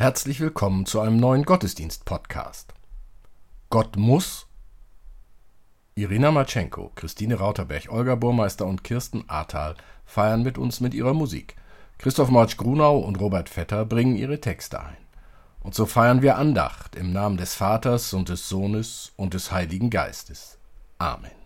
Herzlich willkommen zu einem neuen Gottesdienst-Podcast. Gott muss. Irina Matschenko, Christine Rauterberg, Olga Burmeister und Kirsten Ahrtal feiern mit uns mit ihrer Musik. Christoph Marsch-Grunau und Robert Vetter bringen ihre Texte ein. Und so feiern wir Andacht im Namen des Vaters und des Sohnes und des Heiligen Geistes. Amen.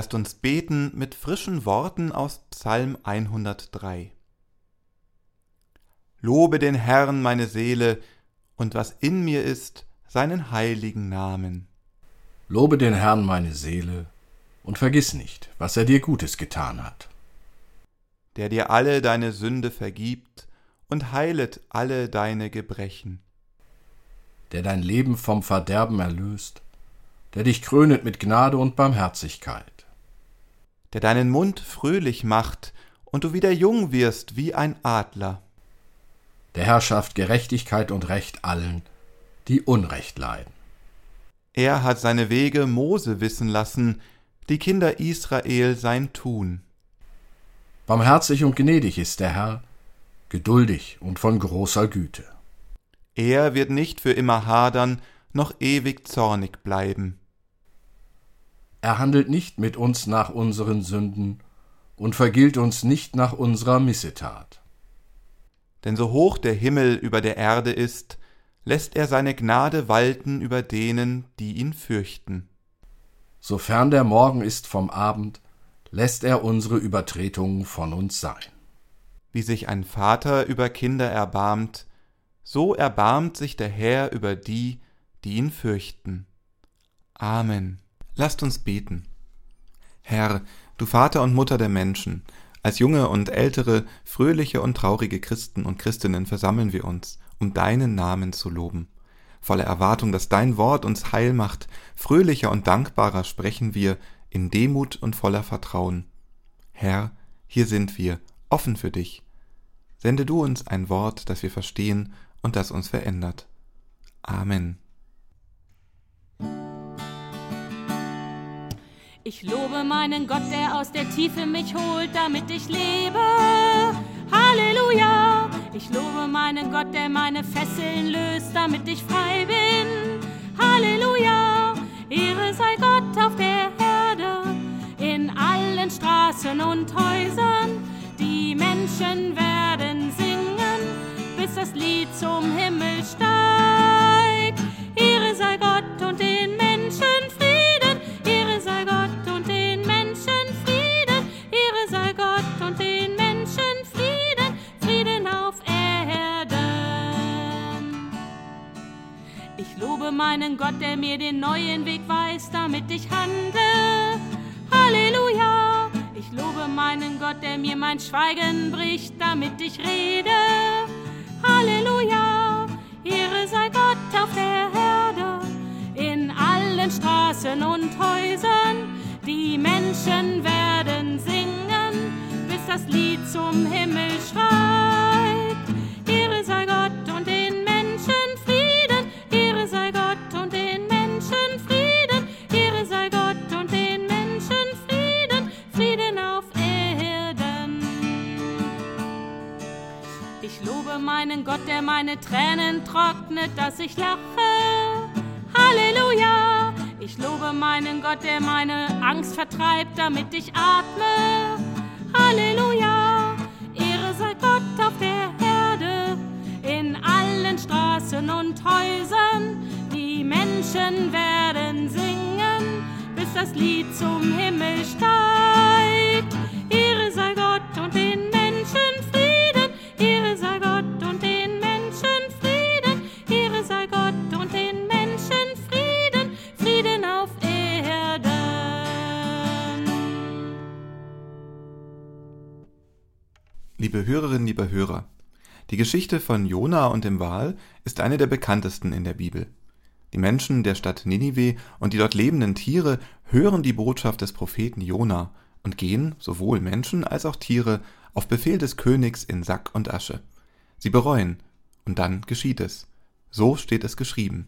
Lasst uns beten mit frischen Worten aus Psalm 103. Lobe den Herrn meine Seele und was in mir ist, seinen heiligen Namen. Lobe den Herrn meine Seele und vergiss nicht, was er dir Gutes getan hat. Der dir alle deine Sünde vergibt und heilet alle deine Gebrechen. Der dein Leben vom Verderben erlöst, der dich krönet mit Gnade und Barmherzigkeit der deinen Mund fröhlich macht und du wieder jung wirst wie ein Adler. Der Herr schafft Gerechtigkeit und Recht allen, die Unrecht leiden. Er hat seine Wege Mose wissen lassen, die Kinder Israel sein Tun. Barmherzig und gnädig ist der Herr, geduldig und von großer Güte. Er wird nicht für immer hadern, noch ewig zornig bleiben. Er handelt nicht mit uns nach unseren Sünden und vergilt uns nicht nach unserer Missetat. Denn so hoch der Himmel über der Erde ist, lässt er seine Gnade walten über denen, die ihn fürchten. Sofern der Morgen ist vom Abend, lässt er unsere Übertretungen von uns sein. Wie sich ein Vater über Kinder erbarmt, so erbarmt sich der Herr über die, die ihn fürchten. Amen. Lasst uns beten. Herr, du Vater und Mutter der Menschen, als junge und ältere, fröhliche und traurige Christen und Christinnen versammeln wir uns, um deinen Namen zu loben. Voller Erwartung, dass dein Wort uns heil macht, fröhlicher und dankbarer sprechen wir in Demut und voller Vertrauen. Herr, hier sind wir, offen für dich. Sende du uns ein Wort, das wir verstehen und das uns verändert. Amen. Ich lobe meinen Gott, der aus der Tiefe mich holt, damit ich lebe. Halleluja! Ich lobe meinen Gott, der meine Fesseln löst, damit ich frei bin. Halleluja! Ehre sei Gott auf der Erde, in allen Straßen und Häusern. Die Menschen werden singen, bis das Lied zum Himmel steigt. Meinen Gott, der mir den neuen Weg weist, damit ich handle. Halleluja. Ich lobe meinen Gott, der mir mein Schweigen bricht, damit ich rede. Halleluja. Ehre sei Gott auf der Erde, in allen Straßen und Häusern. Die Menschen werden singen, bis das Lied zum Himmel schreit. Meinen Gott, der meine Tränen trocknet, dass ich lache. Halleluja! Ich lobe meinen Gott, der meine Angst vertreibt, damit ich atme. Halleluja! Ehre sei Gott auf der Erde, in Straßen und Häusern, die Menschen werden singen, bis das Lied zum Himmel steigt. Liebe Hörerinnen, liebe Hörer, die Geschichte von Jona und dem Wal ist eine der bekanntesten in der Bibel. Die Menschen der Stadt Ninive und die dort lebenden Tiere hören die Botschaft des Propheten Jona und gehen, sowohl Menschen als auch Tiere, auf Befehl des Königs in Sack und Asche. Sie bereuen, und dann geschieht es. So steht es geschrieben.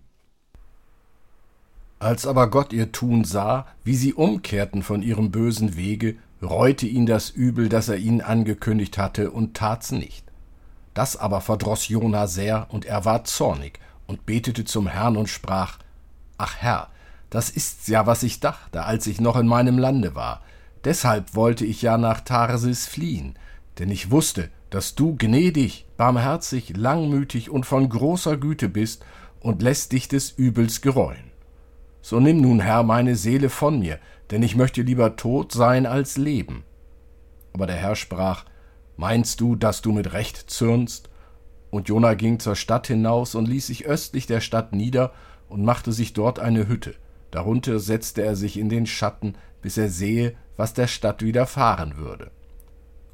Als aber Gott ihr Tun sah, wie sie umkehrten von ihrem bösen Wege, reute ihn das Übel, das er ihnen angekündigt hatte, und tat's nicht. Das aber verdroß Jona sehr, und er war zornig und betete zum Herrn und sprach: Ach Herr, das ist's ja, was ich dachte, als ich noch in meinem Lande war. Deshalb wollte ich ja nach Tarsis fliehen, denn ich wusste, dass du gnädig, barmherzig, langmütig und von großer Güte bist und lässt dich des Übels gereuen. So nimm nun, Herr, meine Seele von mir, denn ich möchte lieber tot sein als leben. Aber der Herr sprach: Meinst du, dass du mit Recht zürnst? Und Jona ging zur Stadt hinaus und ließ sich östlich der Stadt nieder und machte sich dort eine Hütte. Darunter setzte er sich in den Schatten, bis er sehe, was der Stadt widerfahren würde.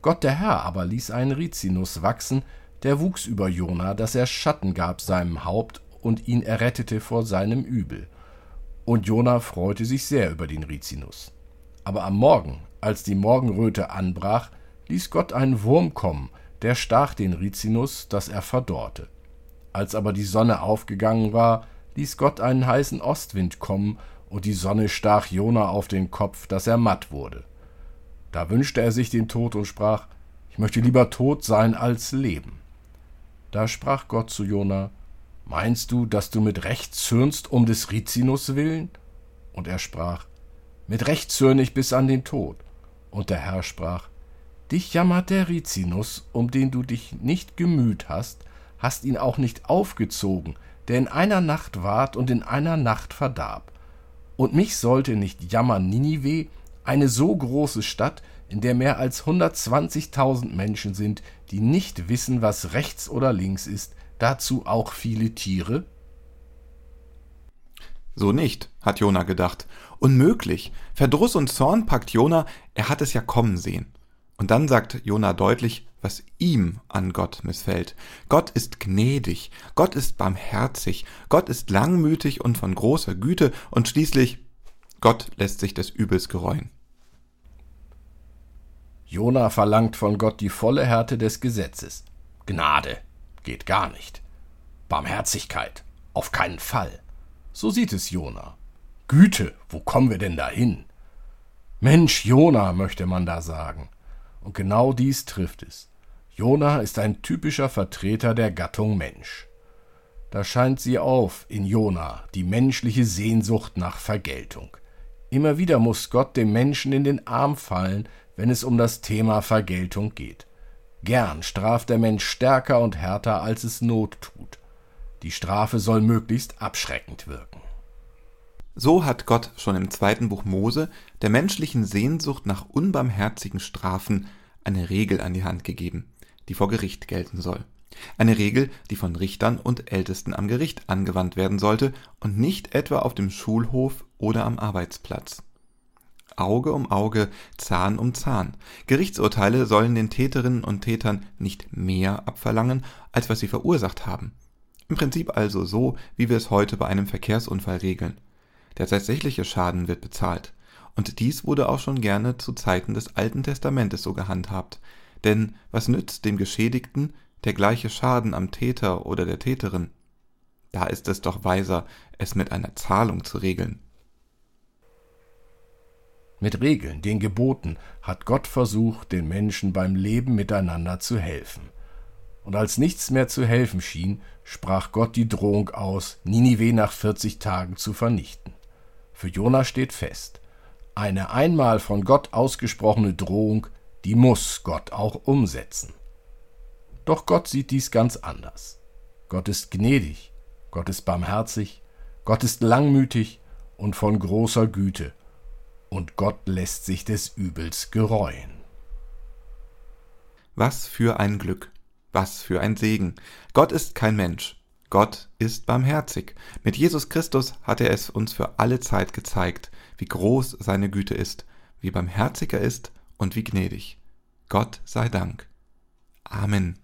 Gott der Herr aber ließ einen Rizinus wachsen, der wuchs über Jona, dass er Schatten gab seinem Haupt und ihn errettete vor seinem Übel. Und Jona freute sich sehr über den Rizinus. Aber am Morgen, als die Morgenröte anbrach, ließ Gott einen Wurm kommen, der stach den Rizinus, dass er verdorrte. Als aber die Sonne aufgegangen war, ließ Gott einen heißen Ostwind kommen, und die Sonne stach Jona auf den Kopf, dass er matt wurde. Da wünschte er sich den Tod und sprach: Ich möchte lieber tot sein als leben. Da sprach Gott zu Jona: Meinst du, dass du mit Recht zürnst um des Rizinus willen? Und er sprach: Mit Recht zürne ich bis an den Tod. Und der Herr sprach: Dich jammert der Rizinus, um den du dich nicht gemüht hast, hast ihn auch nicht aufgezogen, der in einer Nacht ward und in einer Nacht verdarb. Und mich sollte nicht jammern Ninive, eine so große Stadt, in der mehr als 120.000 Menschen sind, die nicht wissen, was rechts oder links ist, dazu auch viele Tiere? So nicht, hat Jona gedacht. Unmöglich. Verdruss und Zorn packt Jona, er hat es ja kommen sehen. Und dann sagt Jona deutlich, was ihm an Gott missfällt. Gott ist gnädig, Gott ist barmherzig, Gott ist langmütig und von großer Güte und schließlich Gott lässt sich des Übels gereuen. Jona verlangt von Gott die volle Härte des Gesetzes. Gnade geht gar nicht. Barmherzigkeit auf keinen Fall. So sieht es Jona. Güte, wo kommen wir denn dahin? Mensch, Jona, möchte man da sagen. Und genau dies trifft es. Jona ist ein typischer Vertreter der Gattung Mensch. Da scheint sie auf in Jona, die menschliche Sehnsucht nach Vergeltung. Immer wieder muss Gott dem Menschen in den Arm fallen, wenn es um das Thema Vergeltung geht. Gern straft der Mensch stärker und härter, als es Not tut. Die Strafe soll möglichst abschreckend wirken. So hat Gott schon im zweiten Buch Mose der menschlichen Sehnsucht nach unbarmherzigen Strafen eine Regel an die Hand gegeben, die vor Gericht gelten soll. Eine Regel, die von Richtern und Ältesten am Gericht angewandt werden sollte und nicht etwa auf dem Schulhof oder am Arbeitsplatz. Auge um Auge, Zahn um Zahn. Gerichtsurteile sollen den Täterinnen und Tätern nicht mehr abverlangen, als was sie verursacht haben. Im Prinzip also so, wie wir es heute bei einem Verkehrsunfall regeln. Der tatsächliche Schaden wird bezahlt. Und dies wurde auch schon gerne zu Zeiten des Alten Testamentes so gehandhabt. Denn was nützt dem Geschädigten der gleiche Schaden am Täter oder der Täterin? Da ist es doch weiser, es mit einer Zahlung zu regeln. Mit Regeln, den Geboten, hat Gott versucht, den Menschen beim Leben miteinander zu helfen. Und als nichts mehr zu helfen schien, sprach Gott die Drohung aus, Ninive nach 40 Tagen zu vernichten. Für Jona steht fest, eine einmal von Gott ausgesprochene Drohung, die muss Gott auch umsetzen. Doch Gott sieht dies ganz anders. Gott ist gnädig, Gott ist barmherzig, Gott ist langmütig und von großer Güte, und Gott lässt sich des Übels gereuen. Was für ein Glück, was für ein Segen. Gott ist kein Mensch, Gott ist barmherzig. Mit Jesus Christus hat er es uns für alle Zeit gezeigt, wie groß seine Güte ist, wie barmherzig er ist und wie gnädig. Gott sei Dank. Amen.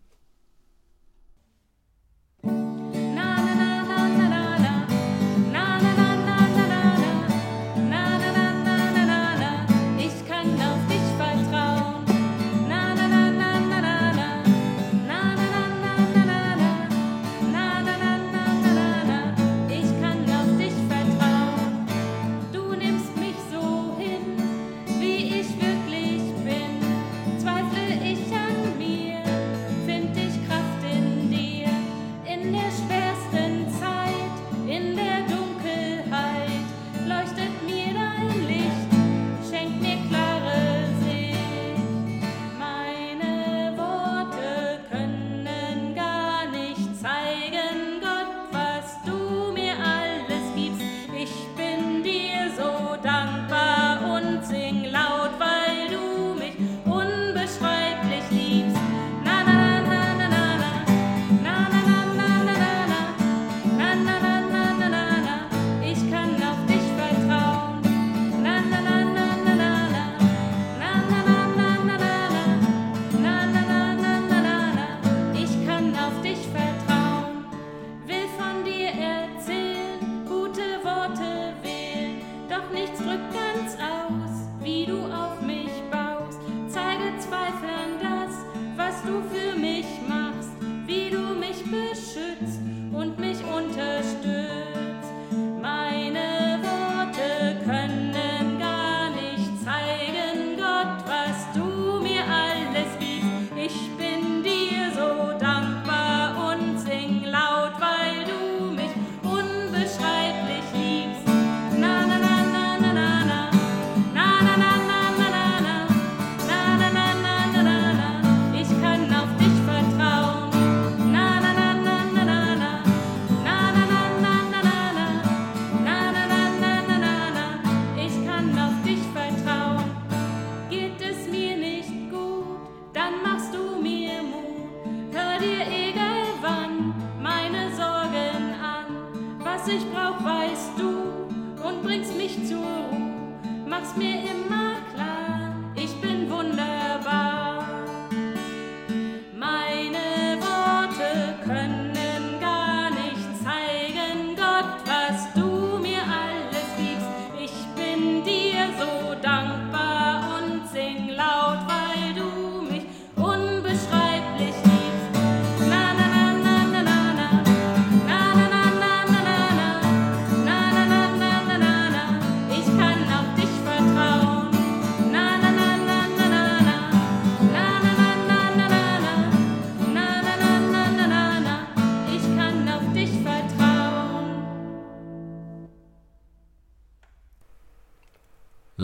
loves me my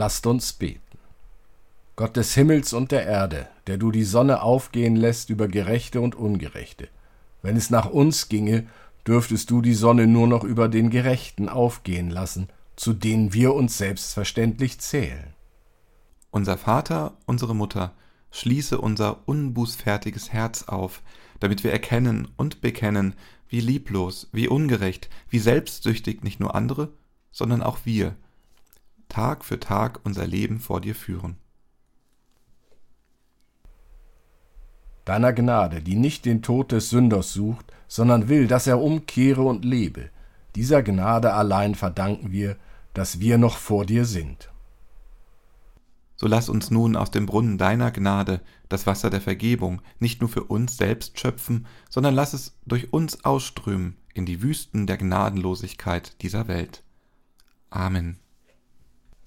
Lasst uns beten. Gott des Himmels und der Erde, der du die Sonne aufgehen lässt über Gerechte und Ungerechte. Wenn es nach uns ginge, dürftest du die Sonne nur noch über den Gerechten aufgehen lassen, zu denen wir uns selbstverständlich zählen. Unser Vater, unsere Mutter, schließe unser unbußfertiges Herz auf, damit wir erkennen und bekennen, wie lieblos, wie ungerecht, wie selbstsüchtig nicht nur andere, sondern auch wir Tag für Tag unser Leben vor dir führen. Deiner Gnade, die nicht den Tod des Sünders sucht, sondern will, dass er umkehre und lebe, dieser Gnade allein verdanken wir, dass wir noch vor dir sind. So lass uns nun aus dem Brunnen deiner Gnade das Wasser der Vergebung nicht nur für uns selbst schöpfen, sondern lass es durch uns ausströmen in die Wüsten der Gnadenlosigkeit dieser Welt. Amen.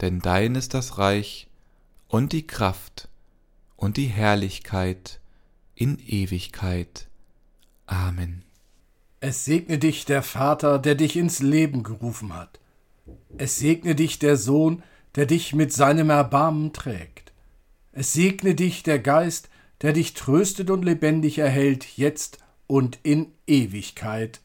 Denn dein ist das Reich und die Kraft und die Herrlichkeit in Ewigkeit. Amen. Es segne dich der Vater, der dich ins Leben gerufen hat. Es segne dich der Sohn, der dich mit seinem Erbarmen trägt. Es segne dich der Geist, der dich tröstet und lebendig erhält, jetzt und in Ewigkeit.